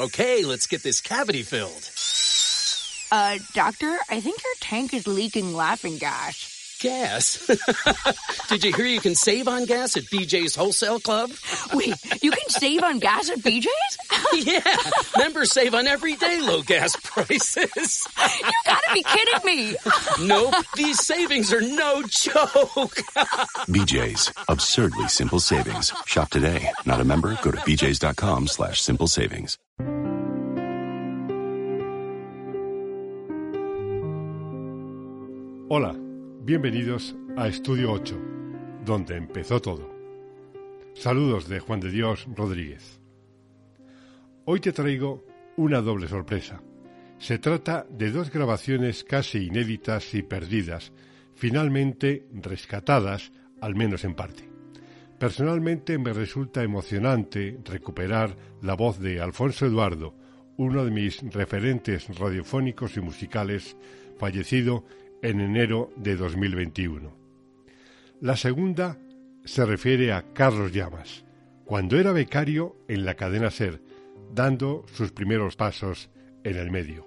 Okay, let's get this cavity filled. Uh, doctor, I think your tank is leaking laughing gas. Gas? Did you hear you can save on gas at BJ's Wholesale Club? Wait, you can save on gas at BJ's? yeah, members save on everyday low gas prices. you gotta be kidding me. nope, these savings are no joke. BJ's, absurdly simple savings. Shop today. Not a member? Go to bjs.com slash simple savings. Hola, bienvenidos a Estudio 8, donde empezó todo. Saludos de Juan de Dios Rodríguez. Hoy te traigo una doble sorpresa. Se trata de dos grabaciones casi inéditas y perdidas, finalmente rescatadas, al menos en parte. Personalmente me resulta emocionante recuperar la voz de Alfonso Eduardo, uno de mis referentes radiofónicos y musicales, fallecido en enero de 2021. La segunda se refiere a Carlos Llamas, cuando era becario en la cadena Ser, dando sus primeros pasos en el medio.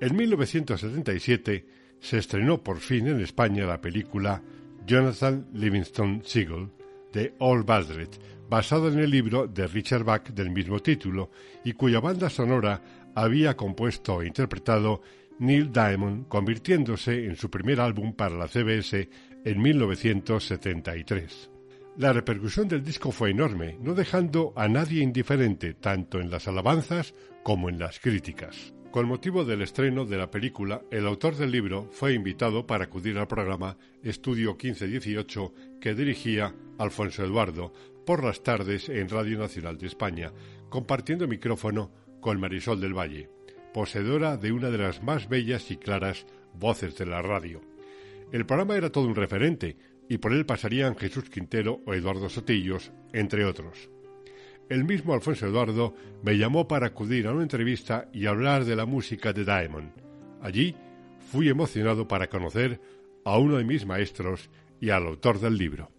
En 1977 se estrenó por fin en España la película Jonathan Livingston Seagull de All Baldred, basado en el libro de Richard Bach del mismo título y cuya banda sonora había compuesto e interpretado Neil Diamond, convirtiéndose en su primer álbum para la CBS en 1973. La repercusión del disco fue enorme, no dejando a nadie indiferente tanto en las alabanzas como en las críticas. Con motivo del estreno de la película, el autor del libro fue invitado para acudir al programa Estudio 1518 que dirigía Alfonso Eduardo por las tardes en Radio Nacional de España, compartiendo micrófono con Marisol del Valle, poseedora de una de las más bellas y claras voces de la radio. El programa era todo un referente, y por él pasarían Jesús Quintero o Eduardo Sotillos, entre otros. El mismo Alfonso Eduardo me llamó para acudir a una entrevista y hablar de la música de Diamond. Allí fui emocionado para conocer a uno de mis maestros y al autor del libro.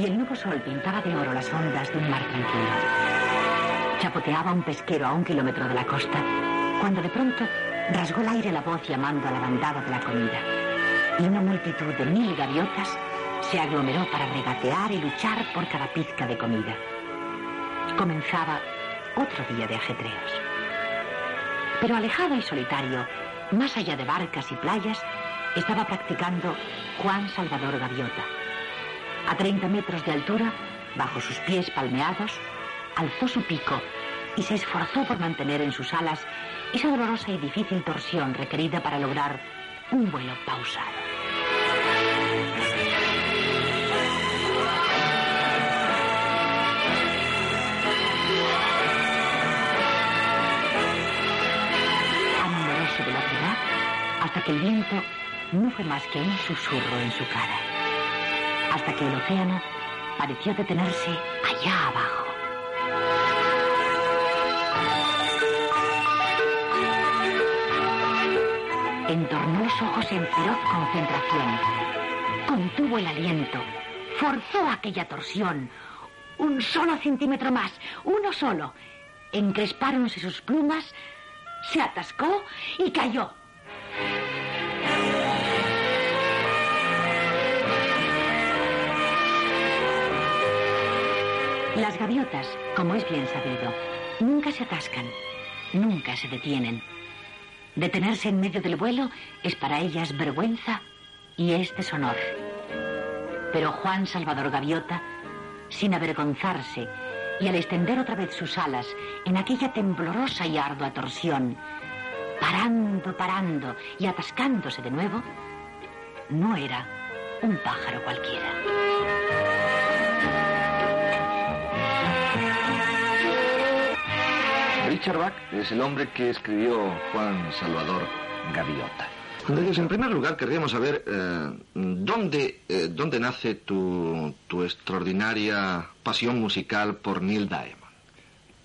Y el nuevo sol pintaba de oro las ondas de un mar tranquilo. Chapoteaba un pesquero a un kilómetro de la costa, cuando de pronto rasgó el aire la voz llamando a la bandada de la comida. Y una multitud de mil gaviotas se aglomeró para regatear y luchar por cada pizca de comida. Comenzaba otro día de ajetreos. Pero alejado y solitario, más allá de barcas y playas, estaba practicando Juan Salvador Gaviota. A 30 metros de altura, bajo sus pies palmeados, alzó su pico y se esforzó por mantener en sus alas esa dolorosa y difícil torsión requerida para lograr un vuelo pausado. Hasta que el viento no fue más que un susurro en su cara. Hasta que el océano pareció detenerse allá abajo. Entornó los ojos en feroz concentración. Contuvo el aliento. Forzó aquella torsión. Un solo centímetro más. Uno solo. Encrespáronse sus plumas. Se atascó y cayó. Las gaviotas, como es bien sabido, nunca se atascan, nunca se detienen. Detenerse en medio del vuelo es para ellas vergüenza y es deshonor. Pero Juan Salvador Gaviota, sin avergonzarse y al extender otra vez sus alas en aquella temblorosa y ardua torsión, parando, parando y atascándose de nuevo, no era un pájaro cualquiera. Richard Bach es el hombre que escribió Juan Salvador Gaviota. Entonces, en primer lugar, querríamos saber eh, ¿dónde, eh, dónde nace tu, tu extraordinaria pasión musical por Neil Diamond.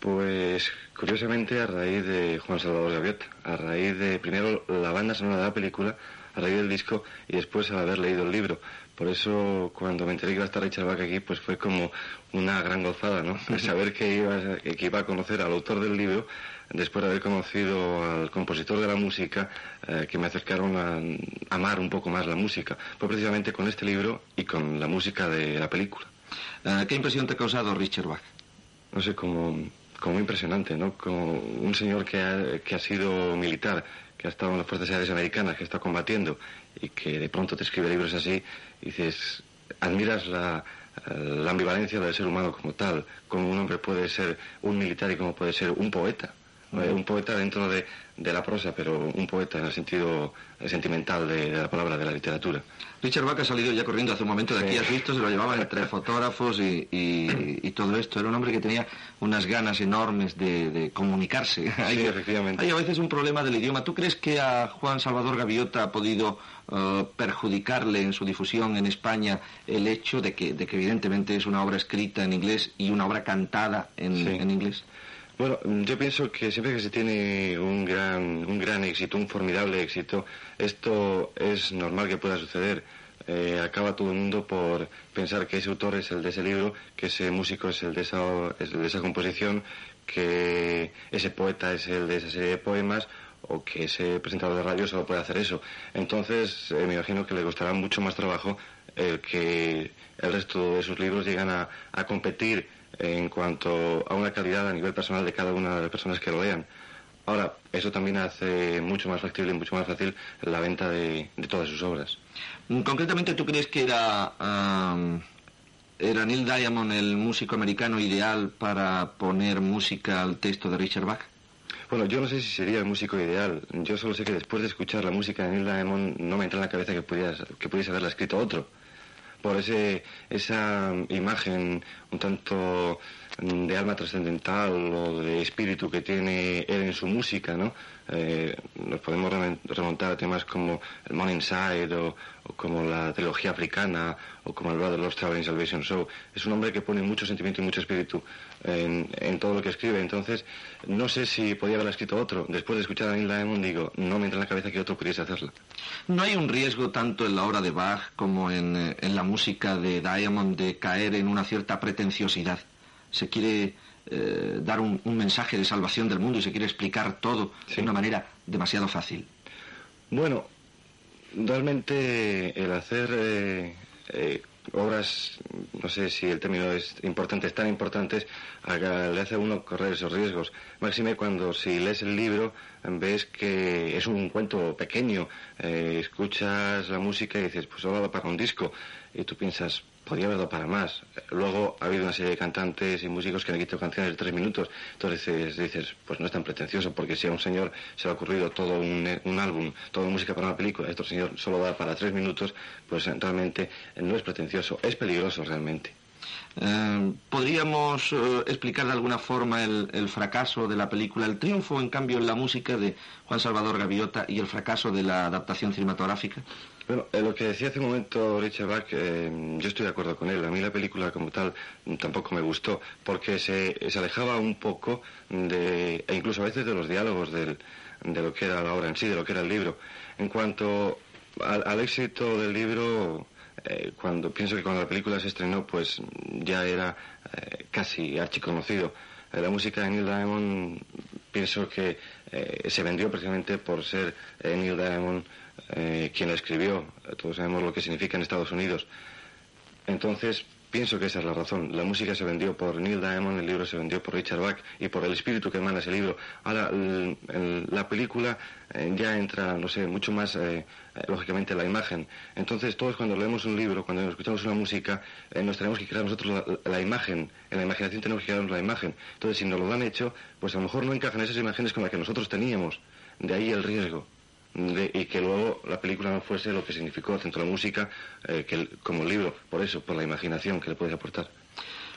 Pues curiosamente a raíz de Juan Salvador Gaviota, a raíz de primero la banda sonora de la película, a raíz del disco y después al haber leído el libro. Por eso cuando me enteré que iba a estar Richard Bach aquí, pues fue como una gran gozada, ¿no? Saber que iba, que iba a conocer al autor del libro después de haber conocido al compositor de la música, eh, que me acercaron a, amar un poco más la música. Fue precisamente con este libro y con la música de la película. Eh, ¿Qué impresión te ha causado Richard Bach? No sé, como, como impresionante, ¿no? Como un señor que ha, que ha sido militar, que ha estado en las Fuerzas Aéreas Americanas, que está combatiendo y que de pronto te escribe libros así, y dices, admiras la, la ambivalencia del ser humano como tal, como un hombre puede ser un militar y como puede ser un poeta. Eh, un poeta dentro de, de, la prosa, pero un poeta en el sentido sentimental de, de, la palabra, de la literatura. Richard Bach ha salido ya corriendo hace un momento de aquí, has visto, se lo llevaban entre fotógrafos y, y, y, todo esto. Era un hombre que tenía unas ganas enormes de, de comunicarse. hay, sí, efectivamente. Hay a veces un problema del idioma. ¿Tú crees que a Juan Salvador Gaviota ha podido uh, perjudicarle en su difusión en España el hecho de que, de que evidentemente es una obra escrita en inglés y una obra cantada en, sí. en inglés? Bueno, yo pienso que siempre que se tiene un gran, un gran éxito, un formidable éxito, esto es normal que pueda suceder. Eh, acaba todo el mundo por pensar que ese autor es el de ese libro, que ese músico es el de esa, es el de esa composición, que ese poeta es el de esa serie de poemas o que ese presentador de radio solo puede hacer eso. Entonces, eh, me imagino que le costará mucho más trabajo el que el resto de sus libros llegan a, a competir en cuanto a una calidad a nivel personal de cada una de las personas que lo lean. Ahora, eso también hace mucho más factible y mucho más fácil la venta de, de todas sus obras. Concretamente, ¿tú crees que era, um, era Neil Diamond el músico americano ideal para poner música al texto de Richard Bach? Bueno, yo no sé si sería el músico ideal. Yo solo sé que después de escuchar la música de Neil Diamond no me entra en la cabeza que, pudieras, que pudiese haberla escrito otro por ese, esa imagen un tanto de alma trascendental o de espíritu que tiene él en su música, ¿no? Eh, nos podemos remontar a temas como el Morning Side o, como la trilogía africana o como el Brother Lost Traveling Salvation Show. Es un hombre que pone mucho sentimiento y mucho espíritu en, todo lo que escribe. Entonces, no sé si podía haberla escrito otro. Después de escuchar a Neil Diamond, digo, no me entra en la cabeza que otro pudiese hacerla. ¿No hay un riesgo tanto en la obra de Bach como en, en la música de Diamond de caer en una cierta pretenciosidad? Se quiere eh, dar un, un, mensaje de salvación del mundo y se quiere explicar todo sí. de una manera demasiado fácil. Bueno, realmente el hacer eh, eh, obras, no sé si el término es importante, tan importantes, le hace a uno correr esos riesgos. Máxime cuando si lees el libro ves que es un cuento pequeño, eh, escuchas la música y dices, pues solo para un disco, y tú piensas, podría haber para más. Luego ha habido una serie de cantantes y músicos que han quitado canciones de tres minutos. Entonces dices, pues no es tan pretencioso, porque si a un señor se le ha ocurrido todo un, un álbum, toda música para una película, otro señor solo da para tres minutos, pues realmente no es pretencioso, es peligroso realmente. Eh, ¿Podríamos eh, explicar de alguna forma el, el, fracaso de la película, el triunfo, en cambio, en la música de Juan Salvador Gaviota y el fracaso de la adaptación cinematográfica? Bueno, eh, lo que decía hace un momento Richard Bach, eh, yo estoy de acuerdo con él. A mí la película como tal tampoco me gustó, porque se, se alejaba un poco de, e incluso a veces de los diálogos del, de lo que era la obra en sí, de lo que era el libro. En cuanto al, al éxito del libro, eh, cuando pienso que cuando la película se estrenó, pues ya era eh, casi archiconocido. Eh, la música de Neil Diamond pienso que eh, se vendió precisamente por ser Neil Diamond quien la escribió. Todos sabemos lo que significa en Estados Unidos. Entonces, pienso que esa es la razón. La música se vendió por Neil Diamond, el libro se vendió por Richard Bach y por el espíritu que emana ese libro. Ahora, el, la película eh, ya entra, no sé, mucho más, eh, lógicamente, la imagen. Entonces, todos cuando leemos un libro, cuando escuchamos una música, eh, nos tenemos que crear nosotros la, la, imagen. En la imaginación tenemos que crearnos la imagen. Entonces, si nos lo han hecho, pues a lo mejor no encajan esas imágenes con las que nosotros teníamos. De ahí el riesgo. De, y que luego la película no fuese lo que significó tanto la música eh, que como libro, por eso, por la imaginación que le puede aportar.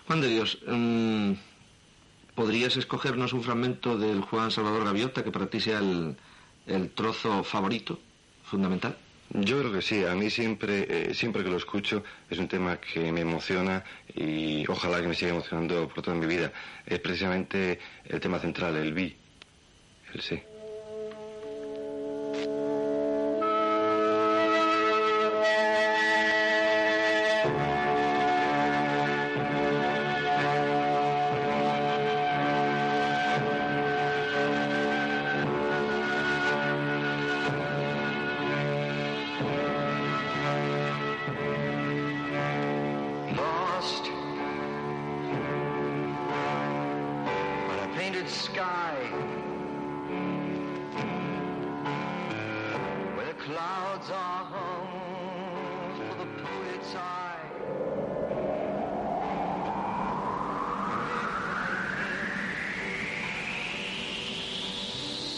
Juan de Dios, um, ¿podrías escogernos un fragmento del Juan Salvador Gaviota que para ti sea el, el trozo favorito, fundamental? Yo creo que sí, a mí siempre, eh, siempre que lo escucho es un tema que me emociona y ojalá que me siga emocionando por toda mi vida. Es precisamente el tema central, el vi, el sí.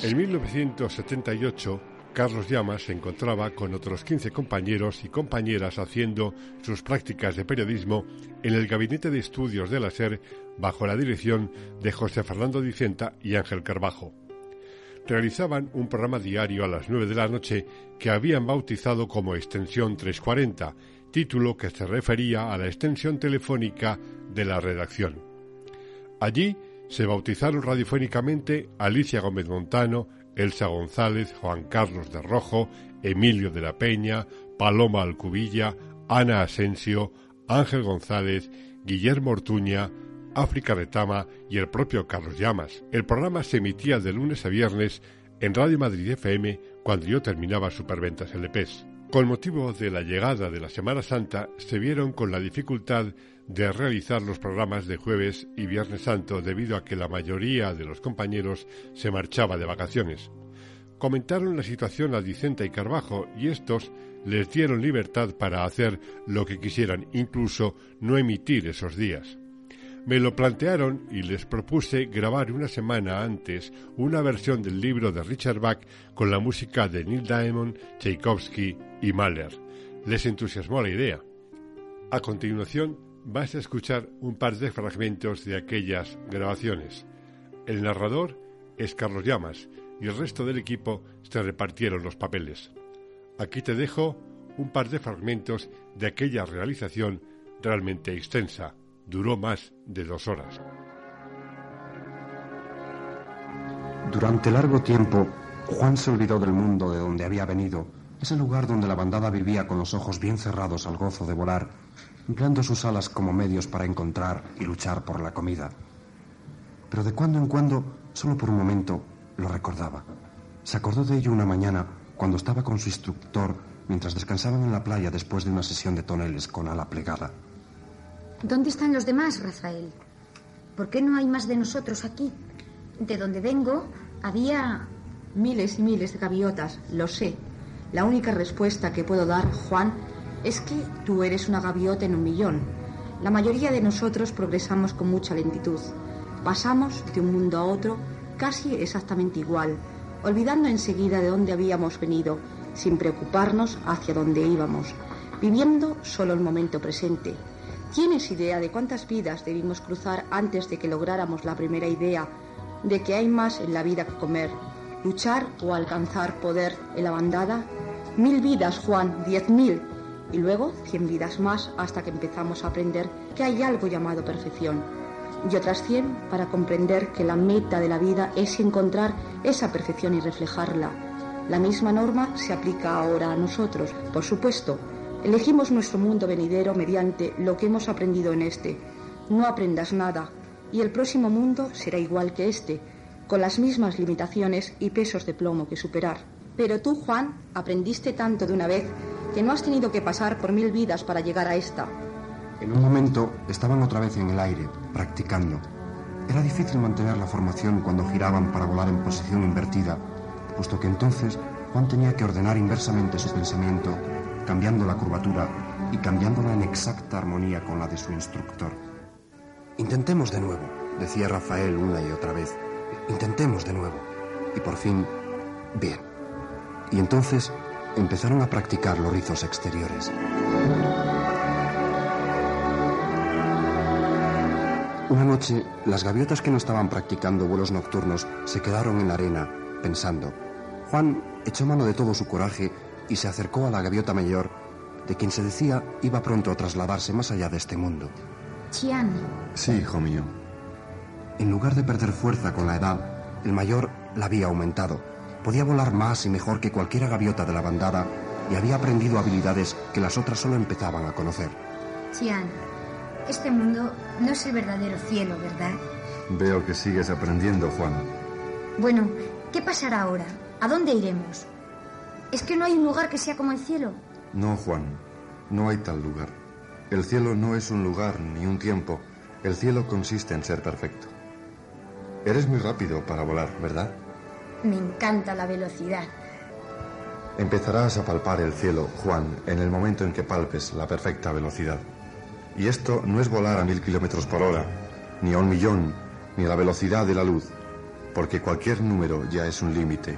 En 1978, Carlos Llamas se encontraba con otros 15 compañeros y compañeras haciendo sus prácticas de periodismo en el Gabinete de Estudios de la SER bajo la dirección de José Fernando Dicenta y Ángel Carbajo. Realizaban un programa diario a las 9 de la noche que habían bautizado como Extensión 340, título que se refería a la extensión telefónica de la redacción. Allí se bautizaron radiofónicamente Alicia Gómez Montano, Elsa González, Juan Carlos de Rojo, Emilio de la Peña, Paloma Alcubilla, Ana Asensio, Ángel González, Guillermo Ortuña, África Retama y el propio Carlos Llamas. El programa se emitía de lunes a viernes en Radio Madrid FM cuando yo terminaba Superventas LPs. Con motivo de la llegada de la Semana Santa, se vieron con la dificultad de realizar los programas de jueves y viernes santo debido a que la mayoría de los compañeros se marchaba de vacaciones. Comentaron la situación a Dicenta y Carbajo y estos les dieron libertad para hacer lo que quisieran, incluso no emitir esos días. Me lo plantearon y les propuse grabar una semana antes una versión del libro de Richard Bach con la música de Neil Diamond, Tchaikovsky y Mahler. Les entusiasmó la idea. A continuación, vas a escuchar un par de fragmentos de aquellas grabaciones. El narrador es Carlos Llamas y el resto del equipo se repartieron los papeles. Aquí te dejo un par de fragmentos de aquella realización realmente extensa. Duró más de dos horas. Durante largo tiempo, Juan se olvidó del mundo de donde había venido, ese lugar donde la bandada vivía con los ojos bien cerrados al gozo de volar empleando sus alas como medios para encontrar y luchar por la comida. Pero de cuando en cuando, solo por un momento, lo recordaba. Se acordó de ello una mañana cuando estaba con su instructor mientras descansaban en la playa después de una sesión de toneles con ala plegada. ¿Dónde están los demás, Rafael? ¿Por qué no hay más de nosotros aquí? De donde vengo había... Miles y miles de gaviotas, lo sé. La única respuesta que puedo dar, Juan, es que tú eres una gaviota en un millón. La mayoría de nosotros progresamos con mucha lentitud. Pasamos de un mundo a otro casi exactamente igual, olvidando enseguida de dónde habíamos venido, sin preocuparnos hacia dónde íbamos, viviendo solo el momento presente. ¿Tienes idea de cuántas vidas debimos cruzar antes de que lográramos la primera idea de que hay más en la vida que comer, luchar o alcanzar poder en la bandada? Mil vidas, Juan, diez mil y luego cien vidas más hasta que empezamos a aprender que hay algo llamado perfección y otras cien para comprender que la meta de la vida es encontrar esa perfección y reflejarla. La misma norma se aplica ahora a nosotros. Por supuesto, elegimos nuestro mundo venidero mediante lo que hemos aprendido en este. No aprendas nada y el próximo mundo será igual que este, con las mismas limitaciones y pesos de plomo que superar. Pero tú, Juan, aprendiste tanto de una vez que no has tenido que pasar por mil vidas para llegar a esta. En un momento estaban otra vez en el aire, practicando. Era difícil mantener la formación cuando giraban para volar en posición invertida, puesto que entonces Juan tenía que ordenar inversamente su pensamiento, cambiando la curvatura y cambiándola en exacta armonía con la de su instructor. Intentemos de nuevo, decía Rafael una y otra vez. Intentemos de nuevo. Y por fin, bien. Y entonces empezaron a practicar los rizos exteriores. Una noche, las gaviotas que no estaban practicando vuelos nocturnos se quedaron en la arena, pensando. Juan echó mano de todo su coraje y se acercó a la gaviota mayor, de quien se decía iba pronto a trasladarse más allá de este mundo. Chian. Sí, hijo mío. En lugar de perder fuerza con la edad, el mayor la había aumentado. Podía volar más y mejor que cualquiera gaviota de la bandada y había aprendido habilidades que las otras solo empezaban a conocer. Chian, este mundo no es el verdadero cielo, ¿verdad? Veo que sigues aprendiendo, Juan. Bueno, ¿qué pasará ahora? ¿A dónde iremos? ¿Es que no hay un lugar que sea como el cielo? No, Juan, no hay tal lugar. El cielo no es un lugar ni un tiempo. El cielo consiste en ser perfecto. Eres muy rápido para volar, ¿verdad? Me encanta la velocidad. Empezarás a palpar el cielo, Juan, en el momento en que palpes la perfecta velocidad. Y esto no es volar a mil kilómetros por hora, ni a un millón, ni a la velocidad de la luz, porque cualquier número ya es un límite,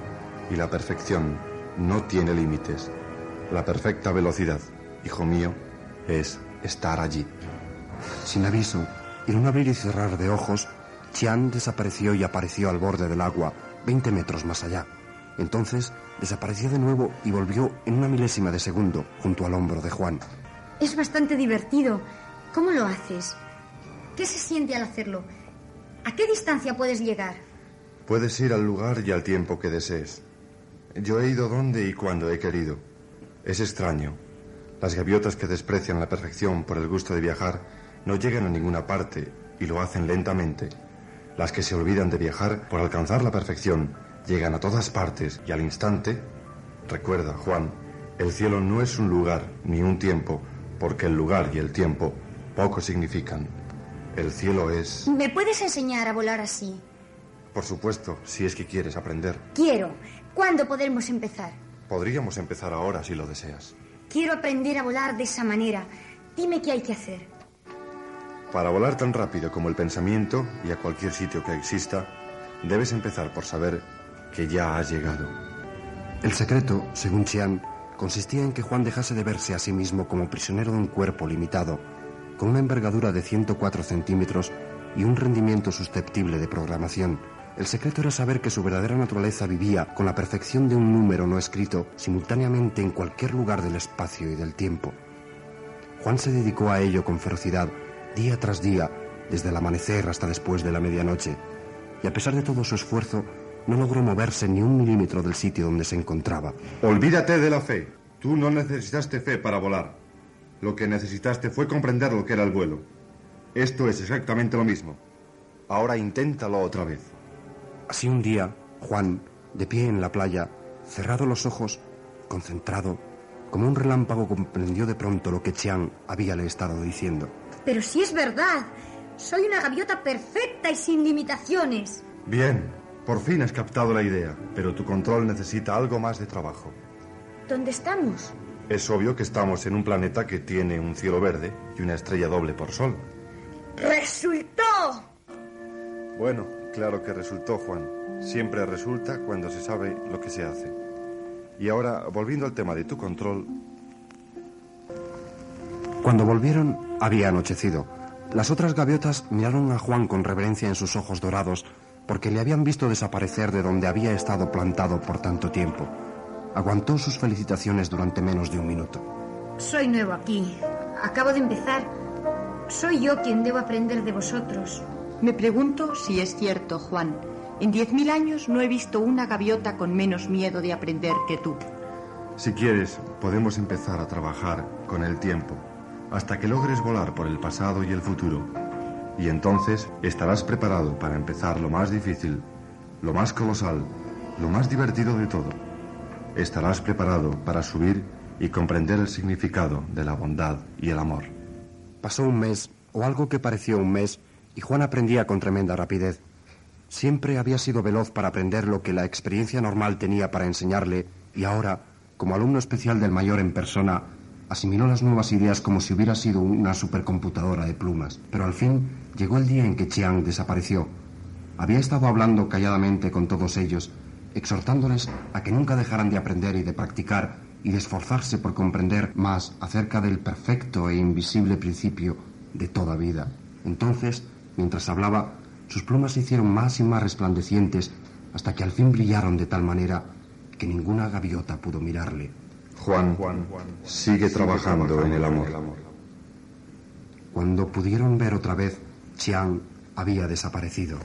y la perfección no tiene límites. La perfecta velocidad, hijo mío, es estar allí. Sin aviso, en un abrir y cerrar de ojos, Chian desapareció y apareció al borde del agua, 20 metros más allá. Entonces desapareció de nuevo y volvió en una milésima de segundo junto al hombro de Juan. Es bastante divertido. ¿Cómo lo haces? ¿Qué se siente al hacerlo? ¿A qué distancia puedes llegar? Puedes ir al lugar y al tiempo que desees. Yo he ido donde y cuando he querido. Es extraño. Las gaviotas que desprecian la perfección por el gusto de viajar no llegan a ninguna parte y lo hacen lentamente. Las que se olvidan de viajar por alcanzar la perfección llegan a todas partes y al instante... Recuerda, Juan, el cielo no es un lugar ni un tiempo, porque el lugar y el tiempo poco significan. El cielo es... ¿Me puedes enseñar a volar así? Por supuesto, si es que quieres aprender. Quiero. ¿Cuándo podremos empezar? Podríamos empezar ahora si lo deseas. Quiero aprender a volar de esa manera. Dime qué hay que hacer. Para volar tan rápido como el pensamiento y a cualquier sitio que exista, debes empezar por saber que ya has llegado. El secreto, según Chian, consistía en que Juan dejase de verse a sí mismo como prisionero de un cuerpo limitado, con una envergadura de 104 centímetros y un rendimiento susceptible de programación. El secreto era saber que su verdadera naturaleza vivía con la perfección de un número no escrito simultáneamente en cualquier lugar del espacio y del tiempo. Juan se dedicó a ello con ferocidad, día tras día, desde el amanecer hasta después de la medianoche, y a pesar de todo su esfuerzo, no logró moverse ni un milímetro del sitio donde se encontraba. Olvídate de la fe. Tú no necesitaste fe para volar. Lo que necesitaste fue comprender lo que era el vuelo. Esto es exactamente lo mismo. Ahora inténtalo otra vez. Así un día, Juan, de pie en la playa, cerrado los ojos, concentrado, como un relámpago comprendió de pronto lo que Chiang había le estado diciendo. Pero si es verdad, soy una gaviota perfecta y sin limitaciones. Bien, por fin has captado la idea, pero tu control necesita algo más de trabajo. ¿Dónde estamos? Es obvio que estamos en un planeta que tiene un cielo verde y una estrella doble por sol. ¡Resultó! Bueno, claro que resultó, Juan. Siempre resulta cuando se sabe lo que se hace. Y ahora, volviendo al tema de tu control... Cuando volvieron, había anochecido. Las otras gaviotas miraron a Juan con reverencia en sus ojos dorados porque le habían visto desaparecer de donde había estado plantado por tanto tiempo. Aguantó sus felicitaciones durante menos de un minuto. Soy nuevo aquí. Acabo de empezar. Soy yo quien debo aprender de vosotros. Me pregunto si es cierto, Juan. En diez mil años no he visto una gaviota con menos miedo de aprender que tú. Si quieres, podemos empezar a trabajar con el tiempo, hasta que logres volar por el pasado y el futuro. Y entonces estarás preparado para empezar lo más difícil, lo más colosal, lo más divertido de todo. Estarás preparado para subir y comprender el significado de la bondad y el amor. Pasó un mes, o algo que pareció un mes, y Juan aprendía con tremenda rapidez. Siempre había sido veloz para aprender lo que la experiencia normal tenía para enseñarle, y ahora, como alumno especial del mayor en persona, asimiló las nuevas ideas como si hubiera sido una supercomputadora de plumas. Pero al fin llegó el día en que Chiang desapareció. Había estado hablando calladamente con todos ellos, exhortándoles a que nunca dejaran de aprender y de practicar y de esforzarse por comprender más acerca del perfecto e invisible principio de toda vida. Entonces, mientras hablaba, sus plumas se hicieron más y más resplandecientes hasta que al fin brillaron de tal manera que ninguna gaviota pudo mirarle. Juan sigue trabajando en el amor. Cuando pudieron ver otra vez, Chiang había desaparecido.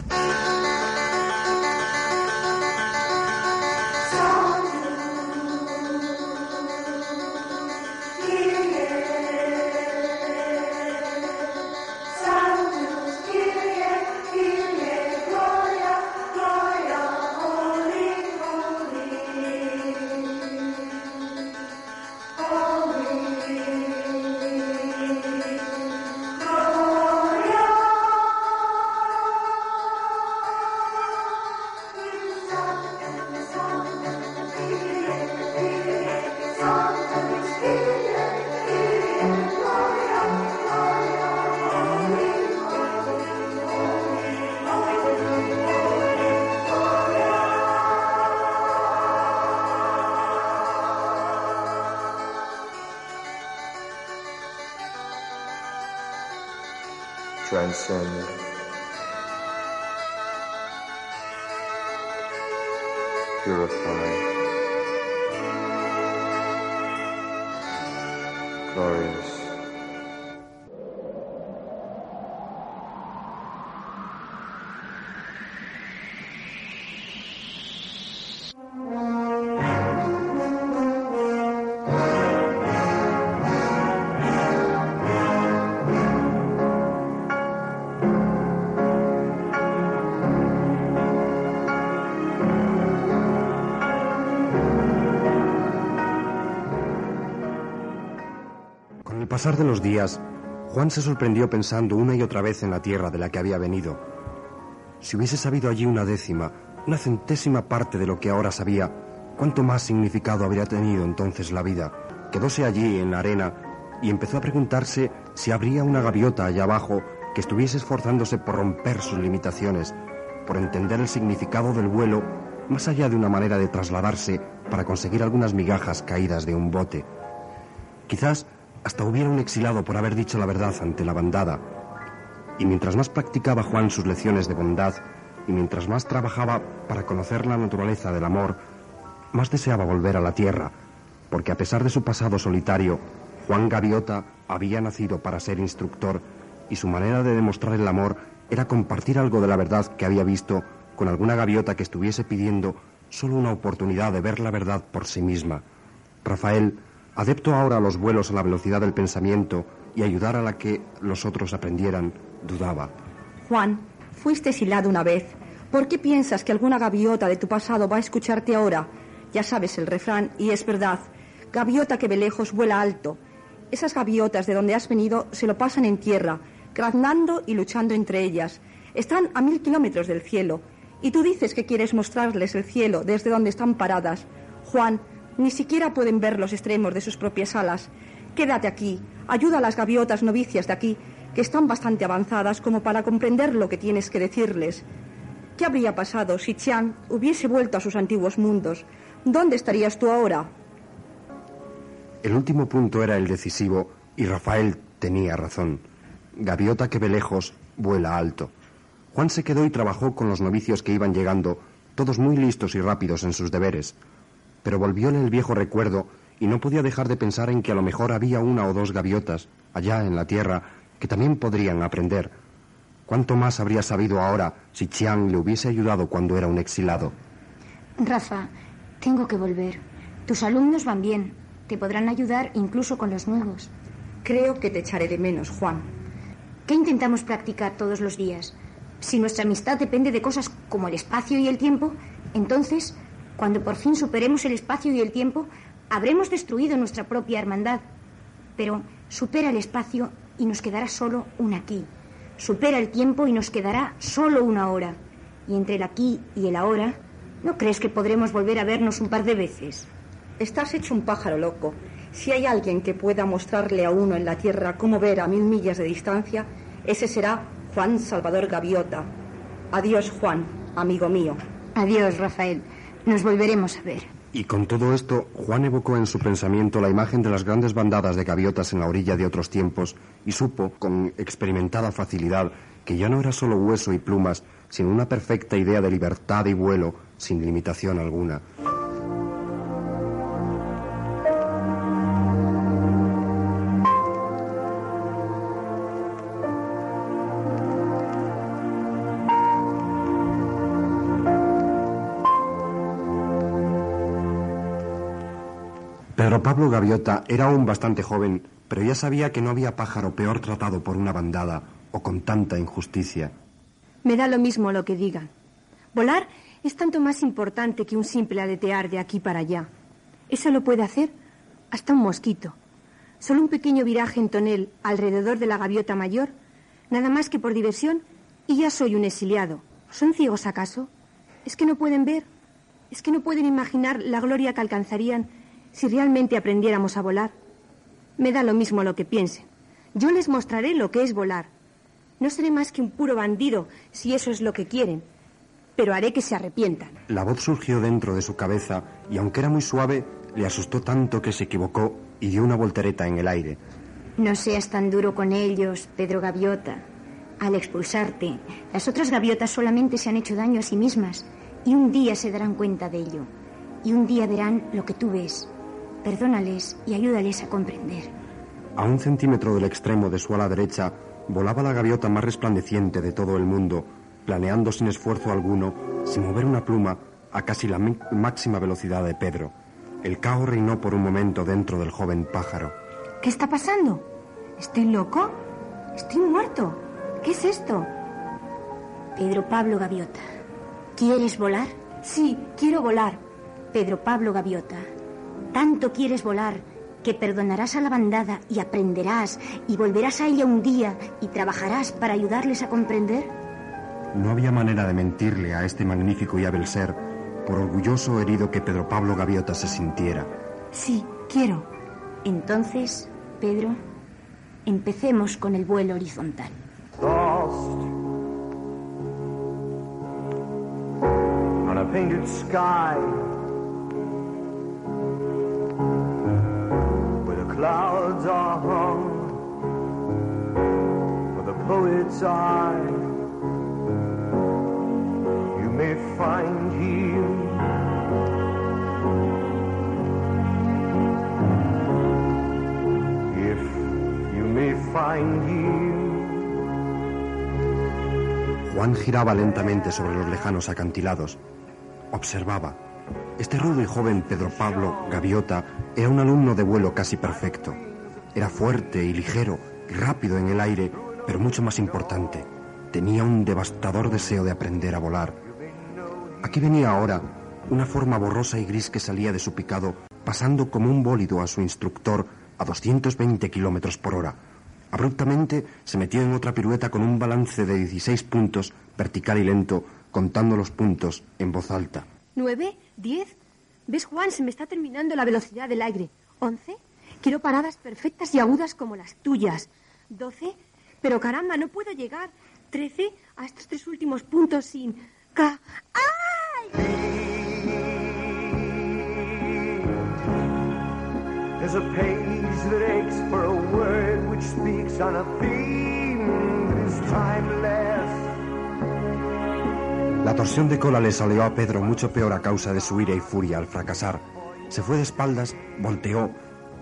Transcend. Purify. Pasar de los días, Juan se sorprendió pensando una y otra vez en la tierra de la que había venido. Si hubiese sabido allí una décima, una centésima parte de lo que ahora sabía, cuánto más significado habría tenido entonces la vida. Quedóse allí en la arena y empezó a preguntarse si habría una gaviota allá abajo que estuviese esforzándose por romper sus limitaciones, por entender el significado del vuelo más allá de una manera de trasladarse para conseguir algunas migajas caídas de un bote. Quizás hasta hubiera un exilado por haber dicho la verdad ante la bandada. Y mientras más practicaba Juan sus lecciones de bondad, y mientras más trabajaba para conocer la naturaleza del amor, más deseaba volver a la tierra, porque a pesar de su pasado solitario, Juan Gaviota había nacido para ser instructor, y su manera de demostrar el amor era compartir algo de la verdad que había visto con alguna gaviota que estuviese pidiendo solo una oportunidad de ver la verdad por sí misma. Rafael adepto ahora a los vuelos a la velocidad del pensamiento y ayudar a la que los otros aprendieran, dudaba. Juan, fuiste exilado una vez. ¿Por qué piensas que alguna gaviota de tu pasado va a escucharte ahora? Ya sabes el refrán, y es verdad. Gaviota que ve lejos vuela alto. Esas gaviotas de donde has venido se lo pasan en tierra, graznando y luchando entre ellas. Están a mil kilómetros del cielo. Y tú dices que quieres mostrarles el cielo desde donde están paradas. Juan, ni siquiera pueden ver los extremos de sus propias alas. Quédate aquí, ayuda a las gaviotas novicias de aquí, que están bastante avanzadas como para comprender lo que tienes que decirles. ¿Qué habría pasado si Chiang hubiese vuelto a sus antiguos mundos? ¿Dónde estarías tú ahora? El último punto era el decisivo y Rafael tenía razón. Gaviota que ve lejos, vuela alto. Juan se quedó y trabajó con los novicios que iban llegando, todos muy listos y rápidos en sus deberes. Pero volvióle el viejo recuerdo y no podía dejar de pensar en que a lo mejor había una o dos gaviotas, allá en la tierra, que también podrían aprender. ¿Cuánto más habría sabido ahora si Chiang le hubiese ayudado cuando era un exilado? Rafa, tengo que volver. Tus alumnos van bien. Te podrán ayudar incluso con los nuevos. Creo que te echaré de menos, Juan. ¿Qué intentamos practicar todos los días? Si nuestra amistad depende de cosas como el espacio y el tiempo, entonces, cuando por fin superemos el espacio y el tiempo, habremos destruido nuestra propia hermandad. Pero supera el espacio y nos quedará solo un aquí. Supera el tiempo y nos quedará solo una hora. Y entre el aquí y el ahora, ¿no crees que podremos volver a vernos un par de veces? Estás hecho un pájaro loco. Si hay alguien que pueda mostrarle a uno en la tierra cómo ver a mil millas de distancia, ese será Juan Salvador Gaviota. Adiós, Juan, amigo mío. Adiós, Rafael. Nos volveremos a ver. Y con todo esto, Juan evocó en su pensamiento la imagen de las grandes bandadas de gaviotas en la orilla de otros tiempos y supo, con experimentada facilidad, que ya no era solo hueso y plumas, sino una perfecta idea de libertad y vuelo sin limitación alguna. Gaviota era aún bastante joven, pero ya sabía que no había pájaro peor tratado por una bandada o con tanta injusticia. Me da lo mismo lo que digan. Volar es tanto más importante que un simple aletear de aquí para allá. Eso lo puede hacer hasta un mosquito. Solo un pequeño viraje en tonel alrededor de la gaviota mayor, nada más que por diversión, y ya soy un exiliado. ¿Son ciegos acaso? ¿Es que no pueden ver? ¿Es que no pueden imaginar la gloria que alcanzarían si realmente aprendiéramos a volar? Me da lo mismo lo que piensen. Yo les mostraré lo que es volar. No seré más que un puro bandido si eso es lo que quieren, pero haré que se arrepientan. La voz surgió dentro de su cabeza y aunque era muy suave, le asustó tanto que se equivocó y dio una voltereta en el aire. No seas tan duro con ellos, Pedro Gaviota. Al expulsarte, las otras gaviotas solamente se han hecho daño a sí mismas y un día se darán cuenta de ello. Y un día verán lo que tú ves. Perdónales y ayúdales a comprender. A un centímetro del extremo de su ala derecha volaba la gaviota más resplandeciente de todo el mundo, planeando sin esfuerzo alguno, sin mover una pluma, a casi la máxima velocidad de Pedro. El caos reinó por un momento dentro del joven pájaro. ¿Qué está pasando? ¿Estoy loco? ¿Estoy muerto? ¿Qué es esto? Pedro Pablo Gaviota. ¿Quieres volar? Sí, quiero volar. Pedro Pablo Gaviota. Tanto quieres volar que perdonarás a la bandada y aprenderás y volverás a ella un día y trabajarás para ayudarles a comprender? No había manera de mentirle a este magnífico y hábil ser, por orgulloso o herido que Pedro Pablo Gaviota se sintiera. Sí, quiero. Entonces, Pedro, empecemos con el vuelo horizontal. on a painted sky clouds are hung for the poet's eye you may find here if you may find here Juan giraba lentamente sobre los lejanos acantilados. Observaba. Este rudo y joven Pedro Pablo Gaviota era un alumno de vuelo casi perfecto. Era fuerte y ligero rápido en el aire, pero mucho más importante, tenía un devastador deseo de aprender a volar. Aquí venía ahora una forma borrosa y gris que salía de su picado, pasando como un bólido a su instructor a 220 kilómetros por hora. Abruptamente se metió en otra pirueta con un balance de 16 puntos, vertical y lento, contando los puntos en voz alta. ¿Nueve? ¿Diez? ¿Ves, Juan? Se me está terminando la velocidad del aire. ¿Once? Quiero paradas perfectas y agudas como las tuyas. ¿Doce? Pero caramba, no puedo llegar. ¿Trece? A estos tres últimos puntos sin... Ca... There's a page that aches for a word which speaks on a theme that timeless. La torsión de cola le salió a Pedro mucho peor a causa de su ira y furia al fracasar. Se fue de espaldas, volteó,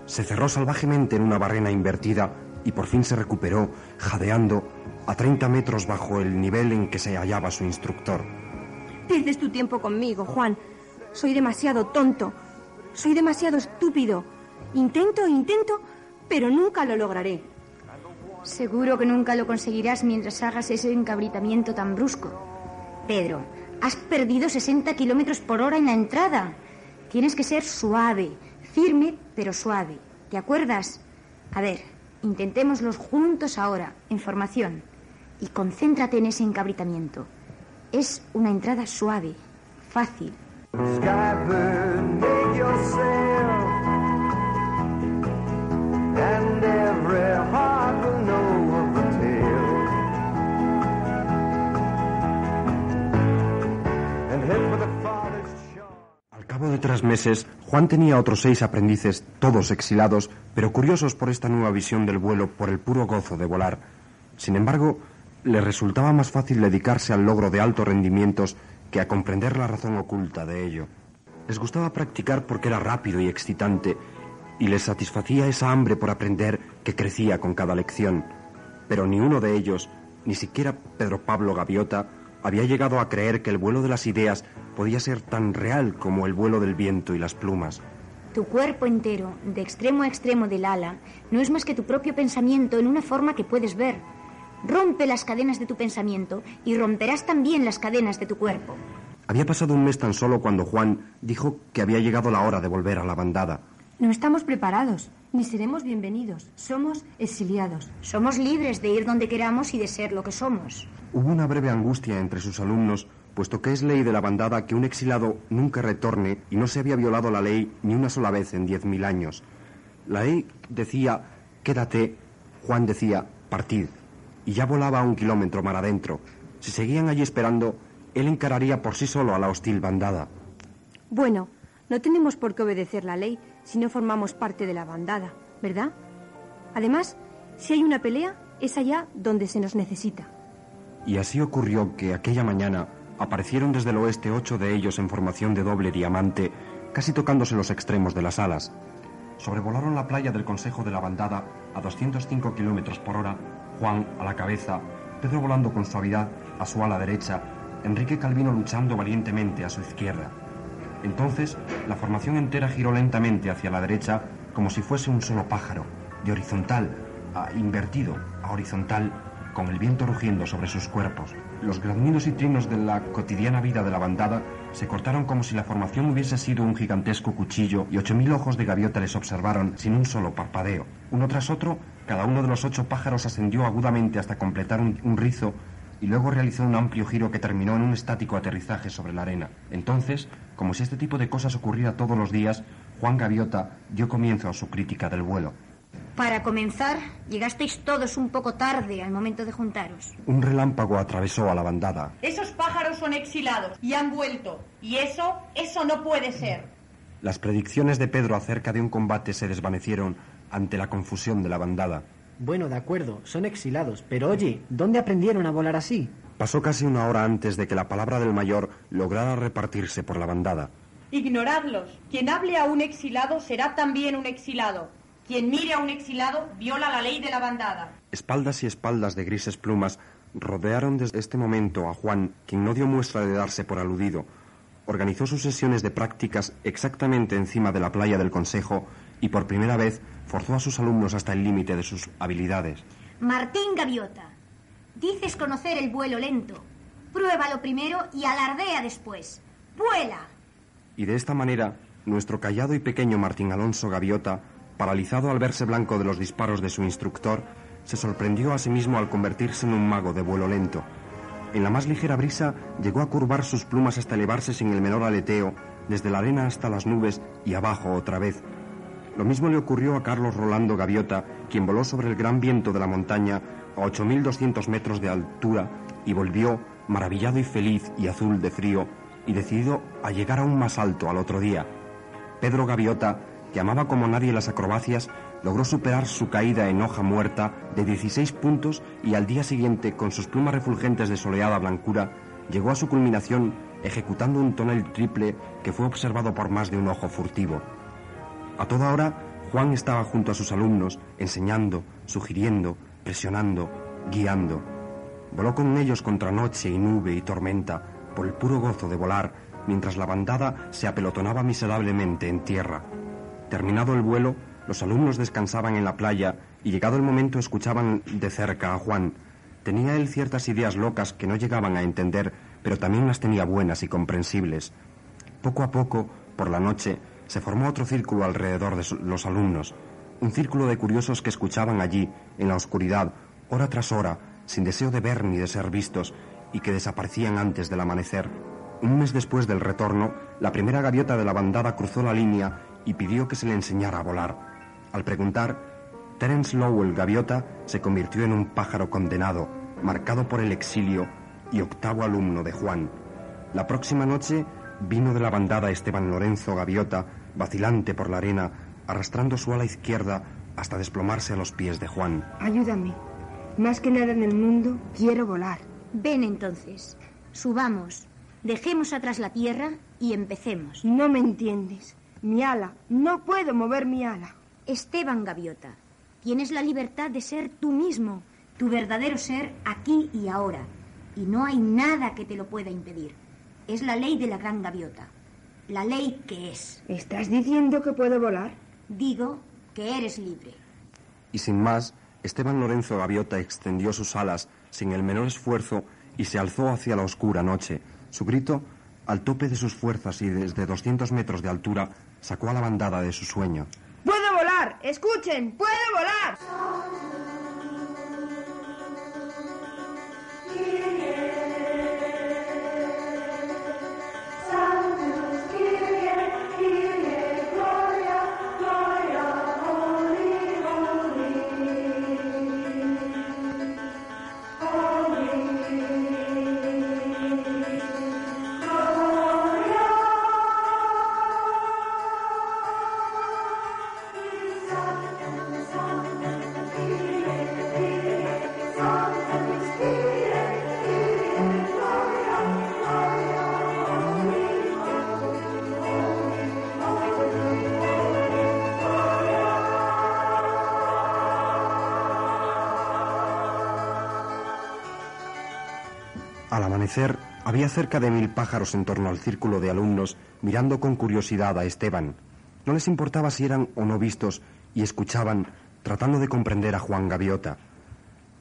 se cerró salvajemente en una barrena invertida y por fin se recuperó, jadeando, a 30 metros bajo el nivel en que se hallaba su instructor. Pierdes tu tiempo conmigo, Juan. Soy demasiado tonto. Soy demasiado estúpido. Intento, intento, pero nunca lo lograré. Seguro que nunca lo conseguirás mientras hagas ese encabritamiento tan brusco. Pedro, has perdido 60 kilómetros por hora en la entrada. Tienes que ser suave, firme, pero suave. ¿Te acuerdas? A ver, intentémoslos juntos ahora, en formación. Y concéntrate en ese encabritamiento. Es una entrada suave, fácil. Cabo de tres meses, Juan tenía otros seis aprendices, todos exilados, pero curiosos por esta nueva visión del vuelo, por el puro gozo de volar. Sin embargo, le resultaba más fácil dedicarse al logro de altos rendimientos que a comprender la razón oculta de ello. Les gustaba practicar porque era rápido y excitante, y les satisfacía esa hambre por aprender que crecía con cada lección. Pero ni uno de ellos, ni siquiera Pedro Pablo Gaviota, había llegado a creer que el vuelo de las ideas podía ser tan real como el vuelo del viento y las plumas. Tu cuerpo entero, de extremo a extremo del ala, no es más que tu propio pensamiento en una forma que puedes ver. Rompe las cadenas de tu pensamiento y romperás también las cadenas de tu cuerpo. Había pasado un mes tan solo cuando Juan dijo que había llegado la hora de volver a la bandada. No estamos preparados, ni seremos bienvenidos. Somos exiliados. Somos libres de ir donde queramos y de ser lo que somos. Hubo una breve angustia entre sus alumnos, puesto que es ley de la bandada que un exilado nunca retorne y no se había violado la ley ni una sola vez en diez mil años. La ley decía, quédate, Juan decía, partid, y ya volaba un kilómetro mar adentro. Si seguían allí esperando, él encararía por sí solo a la hostil bandada. Bueno, no tenemos por qué obedecer la ley si no formamos parte de la bandada, ¿verdad? Además, si hay una pelea, es allá donde se nos necesita. Y así ocurrió que aquella mañana aparecieron desde el oeste ocho de ellos en formación de doble diamante, casi tocándose los extremos de las alas. Sobrevolaron la playa del Consejo de la Bandada a 205 kilómetros por hora, Juan a la cabeza, Pedro volando con suavidad a su ala derecha, Enrique Calvino luchando valientemente a su izquierda. Entonces, la formación entera giró lentamente hacia la derecha como si fuese un solo pájaro, de horizontal a invertido a horizontal, con el viento rugiendo sobre sus cuerpos. Los graznidos y trinos de la cotidiana vida de la bandada se cortaron como si la formación hubiese sido un gigantesco cuchillo y ocho mil ojos de gaviota les observaron sin un solo parpadeo. Uno tras otro, cada uno de los ocho pájaros ascendió agudamente hasta completar un, un rizo y luego realizó un amplio giro que terminó en un estático aterrizaje sobre la arena. Entonces, como si este tipo de cosas ocurriera todos los días, Juan Gaviota dio comienzo a su crítica del vuelo. Para comenzar, llegasteis todos un poco tarde al momento de juntaros. Un relámpago atravesó a la bandada. Esos pájaros son exilados y han vuelto. Y eso, eso no puede ser. Las predicciones de Pedro acerca de un combate se desvanecieron ante la confusión de la bandada. Bueno, de acuerdo, son exilados, pero oye, ¿dónde aprendieron a volar así? Pasó casi una hora antes de que la palabra del mayor lograra repartirse por la bandada. Ignoradlos. Quien hable a un exilado será también un exilado. Quien mire a un exilado viola la ley de la bandada. Espaldas y espaldas de grises plumas rodearon desde este momento a Juan, quien no dio muestra de darse por aludido. Organizó sus sesiones de prácticas exactamente encima de la playa del Consejo y por primera vez forzó a sus alumnos hasta el límite de sus habilidades. Martín Gaviota, dices conocer el vuelo lento. Pruébalo primero y alardea después. ¡Vuela! Y de esta manera, nuestro callado y pequeño Martín Alonso Gaviota, paralizado al verse blanco de los disparos de su instructor, se sorprendió a sí mismo al convertirse en un mago de vuelo lento. En la más ligera brisa llegó a curvar sus plumas hasta elevarse sin el menor aleteo, desde la arena hasta las nubes y abajo otra vez. Lo mismo le ocurrió a Carlos Rolando Gaviota, quien voló sobre el gran viento de la montaña a 8.200 metros de altura y volvió, maravillado y feliz y azul de frío, y decidido a llegar aún más alto al otro día. Pedro Gaviota, que amaba como nadie las acrobacias, logró superar su caída en hoja muerta de 16 puntos y al día siguiente, con sus plumas refulgentes de soleada blancura, llegó a su culminación ejecutando un tonel triple que fue observado por más de un ojo furtivo. A toda hora, Juan estaba junto a sus alumnos, enseñando, sugiriendo, presionando, guiando. Voló con ellos contra noche y nube y tormenta, por el puro gozo de volar, mientras la bandada se apelotonaba miserablemente en tierra. Terminado el vuelo, los alumnos descansaban en la playa y llegado el momento escuchaban de cerca a Juan. Tenía él ciertas ideas locas que no llegaban a entender, pero también las tenía buenas y comprensibles. Poco a poco, por la noche, se formó otro círculo alrededor de los alumnos, un círculo de curiosos que escuchaban allí, en la oscuridad, hora tras hora, sin deseo de ver ni de ser vistos, y que desaparecían antes del amanecer. Un mes después del retorno, la primera gaviota de la bandada cruzó la línea y pidió que se le enseñara a volar. Al preguntar, Terence Lowell Gaviota se convirtió en un pájaro condenado, marcado por el exilio y octavo alumno de Juan. La próxima noche vino de la bandada Esteban Lorenzo Gaviota, vacilante por la arena, arrastrando su ala izquierda hasta desplomarse a los pies de Juan. Ayúdame. Más que nada en el mundo, quiero volar. Ven entonces, subamos, dejemos atrás la tierra y empecemos. No me entiendes. Mi ala. No puedo mover mi ala. Esteban Gaviota, tienes la libertad de ser tú mismo, tu verdadero ser aquí y ahora. Y no hay nada que te lo pueda impedir. Es la ley de la gran gaviota. la ley que es. ¿Estás diciendo que puedo volar? Digo que eres libre. Y sin más, Esteban Lorenzo Gaviota extendió sus alas sin el menor esfuerzo y se alzó hacia la oscura noche. Su grito, al tope de sus fuerzas y desde 200 metros de altura, sacó a la bandada de su sueño. ¡Puedo volar! ¡Escuchen! ¡Puedo volar! Al amanecer, había cerca de mil pájaros en torno al círculo de alumnos mirando con curiosidad a Esteban. No les importaba si eran o no vistos y escuchaban, tratando de comprender a Juan Gaviota.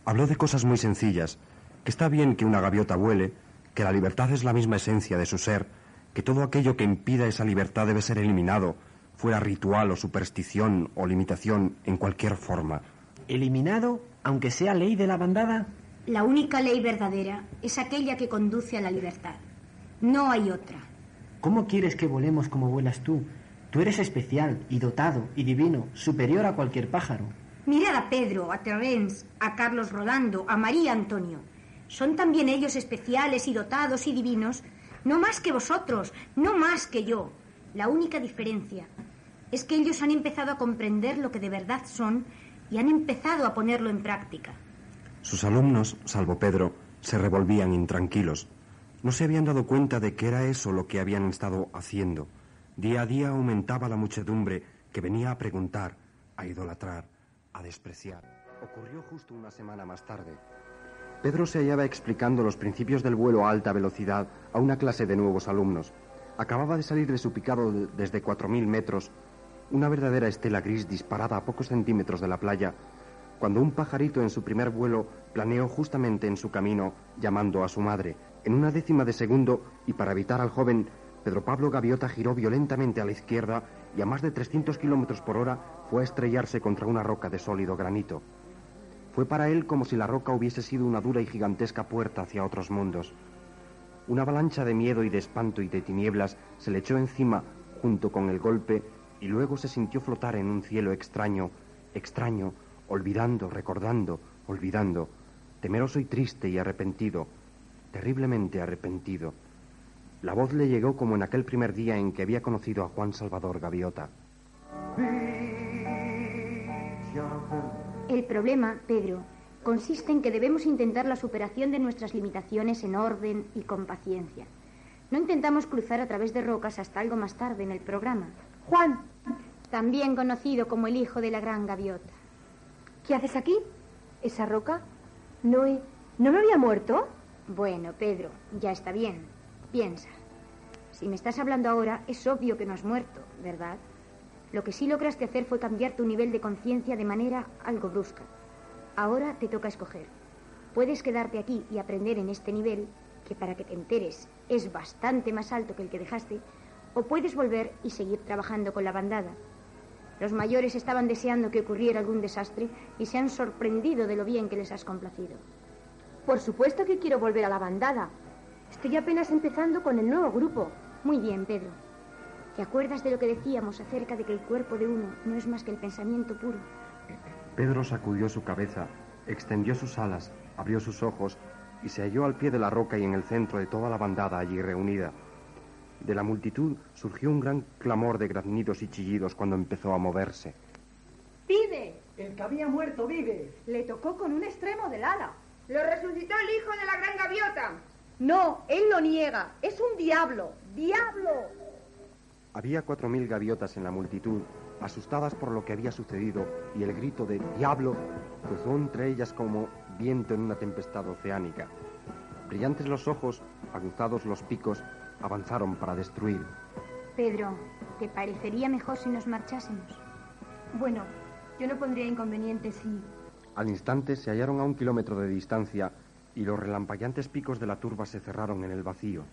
Habló de cosas muy sencillas, que está bien que una gaviota vuele, que la libertad es la misma esencia de su ser, que todo aquello que impida esa libertad debe ser eliminado, fuera ritual o superstición o limitación en cualquier forma. ¿Eliminado, aunque sea ley de la bandada? La única ley verdadera es aquella que conduce a la libertad. No hay otra. ¿Cómo quieres que volemos como vuelas tú? Tú eres especial y dotado y divino, superior a cualquier pájaro. Mirad a Pedro, a Terence, a Carlos Rodando, a María Antonio. Son también ellos especiales y dotados y divinos, no más que vosotros, no más que yo. La única diferencia es que ellos han empezado a comprender lo que de verdad son y han empezado a ponerlo en práctica. Sus alumnos, salvo Pedro, se revolvían intranquilos. No se habían dado cuenta de que era eso lo que habían estado haciendo. Día a día aumentaba la muchedumbre que venía a preguntar, a idolatrar, a despreciar. Ocurrió justo una semana más tarde. Pedro se hallaba explicando los principios del vuelo a alta velocidad a una clase de nuevos alumnos. Acababa de salir de su picado de- desde 4.000 metros, una verdadera estela gris disparada a pocos centímetros de la playa, cuando un pajarito en su primer vuelo planeó justamente en su camino, llamando a su madre. En una décima de segundo, y para evitar al joven, Pedro Pablo Gaviota giró violentamente a la izquierda y a más de 300 kilómetros por hora fue a estrellarse contra una roca de sólido granito. Fue para él como si la roca hubiese sido una dura y gigantesca puerta hacia otros mundos. Una avalancha de miedo y de espanto y de tinieblas se le echó encima junto con el golpe y luego se sintió flotar en un cielo extraño, extraño, olvidando, recordando, olvidando, temeroso y triste y arrepentido, terriblemente arrepentido. La voz le llegó como en aquel primer día en que había conocido a Juan Salvador Gaviota. El problema, Pedro, consiste en que debemos intentar la superación de nuestras limitaciones en orden y con paciencia. No intentamos cruzar a través de rocas hasta algo más tarde en el programa. Juan, También conocido como el hijo de la gran gaviota. ¿Qué haces aquí? ¿Esa roca? No. ¿No me había muerto? Bueno, Pedro, ya está bien. Piensa. Si me estás hablando ahora, es obvio que no has muerto, ¿verdad? Lo que sí lograste hacer fue cambiar tu nivel de conciencia de manera algo brusca. Ahora te toca escoger. Puedes quedarte aquí y aprender en este nivel, que para que te enteres es bastante más alto que el que dejaste, o puedes volver y seguir trabajando con la bandada. Los mayores estaban deseando que ocurriera algún desastre y se han sorprendido de lo bien que les has complacido. Por supuesto que quiero volver a la bandada. Estoy apenas empezando con el nuevo grupo. Muy bien, Pedro. ¿Te acuerdas de lo que decíamos acerca de que el cuerpo de uno no es más que el pensamiento puro? Pedro sacudió su cabeza, extendió sus alas, abrió sus ojos y se halló al pie de la roca y en el centro de toda la bandada allí reunida. De la multitud surgió un gran clamor de graznidos y chillidos cuando empezó a moverse. ¡Vive! El que había muerto vive. Le tocó con un extremo del ala. Lo resucitó el hijo de la gran gaviota. No, él lo niega. Es un diablo. ¡Diablo! Había cuatro mil gaviotas en la multitud, asustadas por lo que había sucedido, y el grito de ¡Diablo! cruzó entre ellas como viento en una tempestad oceánica. Brillantes los ojos, aguzados los picos, avanzaron para destruir. Pedro, ¿te parecería mejor si nos marchásemos? Bueno, yo no pondría inconveniente si... Al instante se hallaron a un kilómetro de distancia y los relampagueantes picos de la turba se cerraron en el vacío.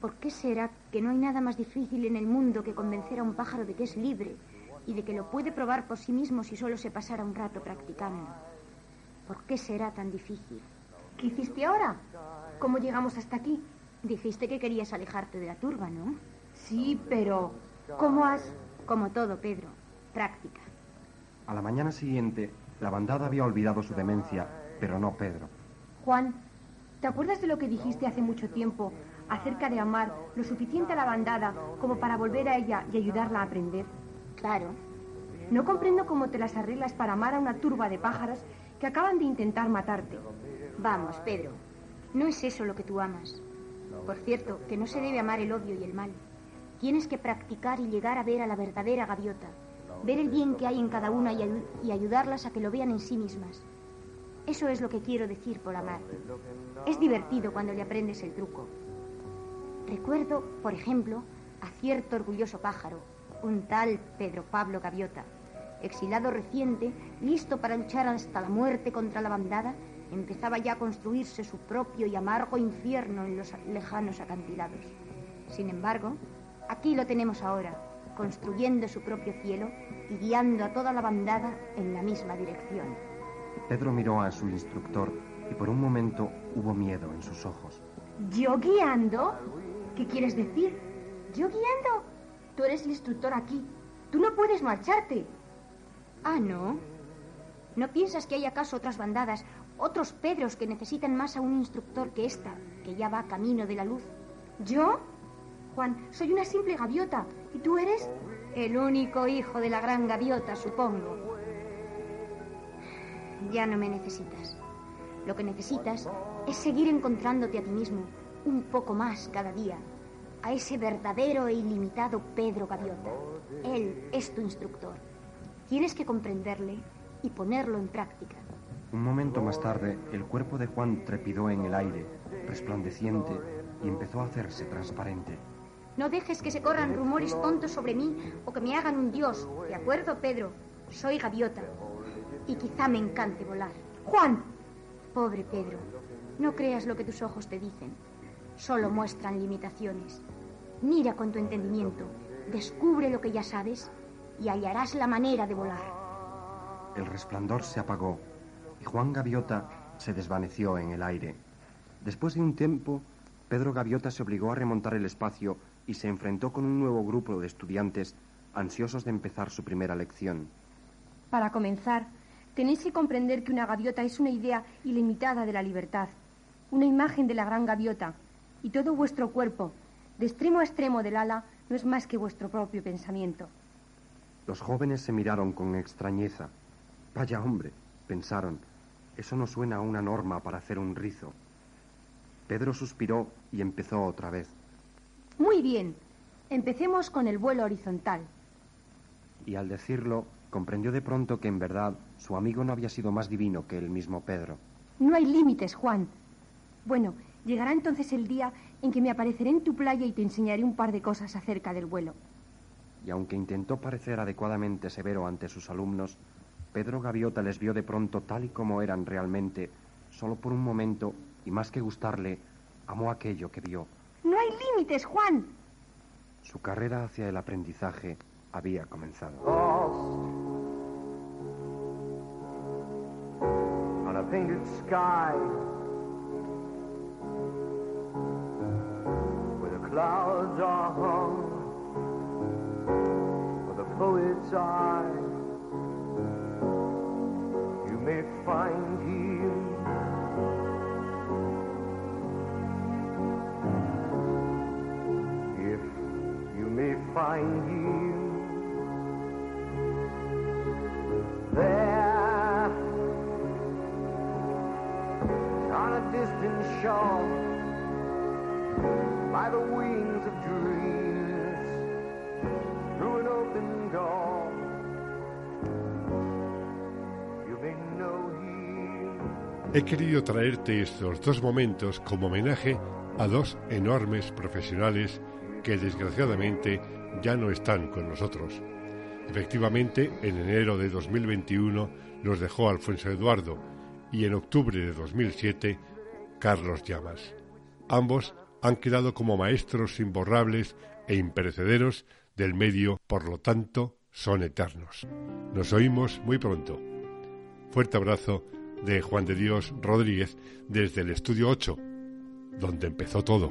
¿Por qué será que no hay nada más difícil en el mundo que convencer a un pájaro de que es libre y de que lo puede probar por sí mismo si solo se pasara un rato practicando? ¿Por qué será tan difícil? ¿Qué hiciste ahora? ¿Cómo llegamos hasta aquí? Dijiste que querías alejarte de la turba, ¿no? Sí, pero ¿cómo has...? Como todo, Pedro. Práctica. A la mañana siguiente, la bandada había olvidado su demencia, pero no Pedro. Juan, ¿te acuerdas de lo que dijiste hace mucho tiempo acerca de amar lo suficiente a la bandada como para volver a ella y ayudarla a aprender? Claro. No comprendo cómo te las arreglas para amar a una turba de pájaros que acaban de intentar matarte. Vamos, Pedro. No es eso lo que tú amas. Por cierto, que no se debe amar el odio y el mal. Tienes que practicar y llegar a ver a la verdadera gaviota, ver el bien que hay en cada una y, y ayudarlas a que lo vean en sí mismas. Eso es lo que quiero decir por amar. Es divertido cuando le aprendes el truco. Recuerdo, por ejemplo, a cierto orgulloso pájaro, un tal Pedro Pablo Gaviota, exilado reciente, listo para luchar hasta la muerte contra la bandada, empezaba ya a construirse su propio y amargo infierno en los lejanos acantilados. Sin embargo, aquí lo tenemos ahora, construyendo su propio cielo y guiando a toda la bandada en la misma dirección. Pedro miró a su instructor y por un momento hubo miedo en sus ojos. ¿Yo guiando? ¿Qué quieres decir? ¿Yo guiando? Tú eres el instructor aquí. Tú no puedes marcharte. Ah, ¿no? ¿No piensas que hay acaso otras bandadas, otros Pedros que necesitan más a un instructor que esta, que ya va camino de la luz? ¿Yo? Juan, soy una simple gaviota. ¿Y tú eres? El único hijo de la gran gaviota, supongo. Ya no me necesitas. Lo que necesitas es seguir encontrándote a ti mismo un poco más cada día, a ese verdadero e ilimitado Pedro Gaviota. Él es tu instructor. Tienes que comprenderle y ponerlo en práctica. Un momento más tarde, el cuerpo de Juan trepidó en el aire, resplandeciente, y empezó a hacerse transparente. No dejes que se corran rumores tontos sobre mí o que me hagan un dios. ¿De acuerdo, Pedro? Soy gaviota. Y quizá me encante volar. Juan. Pobre Pedro. No creas lo que tus ojos te dicen. Solo muestran limitaciones. Mira con tu entendimiento. Descubre lo que ya sabes y hallarás la manera de volar. El resplandor se apagó y Juan Gaviota se desvaneció en el aire. Después de un tiempo, Pedro Gaviota se obligó a remontar el espacio y se enfrentó con un nuevo grupo de estudiantes ansiosos de empezar su primera lección. Para comenzar, tenéis que comprender que una gaviota es una idea ilimitada de la libertad, una imagen de la gran gaviota, y todo vuestro cuerpo, de extremo a extremo del ala, no es más que vuestro propio pensamiento. Los jóvenes se miraron con extrañeza. Vaya hombre, pensaron, eso no suena a una norma para hacer un rizo. Pedro suspiró y empezó otra vez. Muy bien, empecemos con el vuelo horizontal. Y al decirlo, comprendió de pronto que en verdad su amigo no había sido más divino que el mismo Pedro. No hay límites, Juan. Bueno, llegará entonces el día en que me apareceré en tu playa y te enseñaré un par de cosas acerca del vuelo. Y aunque intentó parecer adecuadamente severo ante sus alumnos, Pedro Gaviota les vio de pronto tal y como eran realmente, solo por un momento, y más que gustarle, amó aquello que vio. No hay límites, Juan. Su carrera hacia el aprendizaje había comenzado. On a painted sky where the clouds are hung for the poet's eye find you. There on a distant shore by the wings of dreams through an open door you may know here He querido traerte estos dos momentos como homenaje a dos enormes profesionales que desgraciadamente ya no están con nosotros. Efectivamente, en enero de 2021 los dejó Alfonso Eduardo y en octubre de 2007 Carlos Llamas. Ambos han quedado como maestros imborrables e imperecederos del medio, por lo tanto, son eternos. Nos oímos muy pronto. Fuerte abrazo de Juan de Dios Rodríguez desde el estudio 8, donde empezó todo.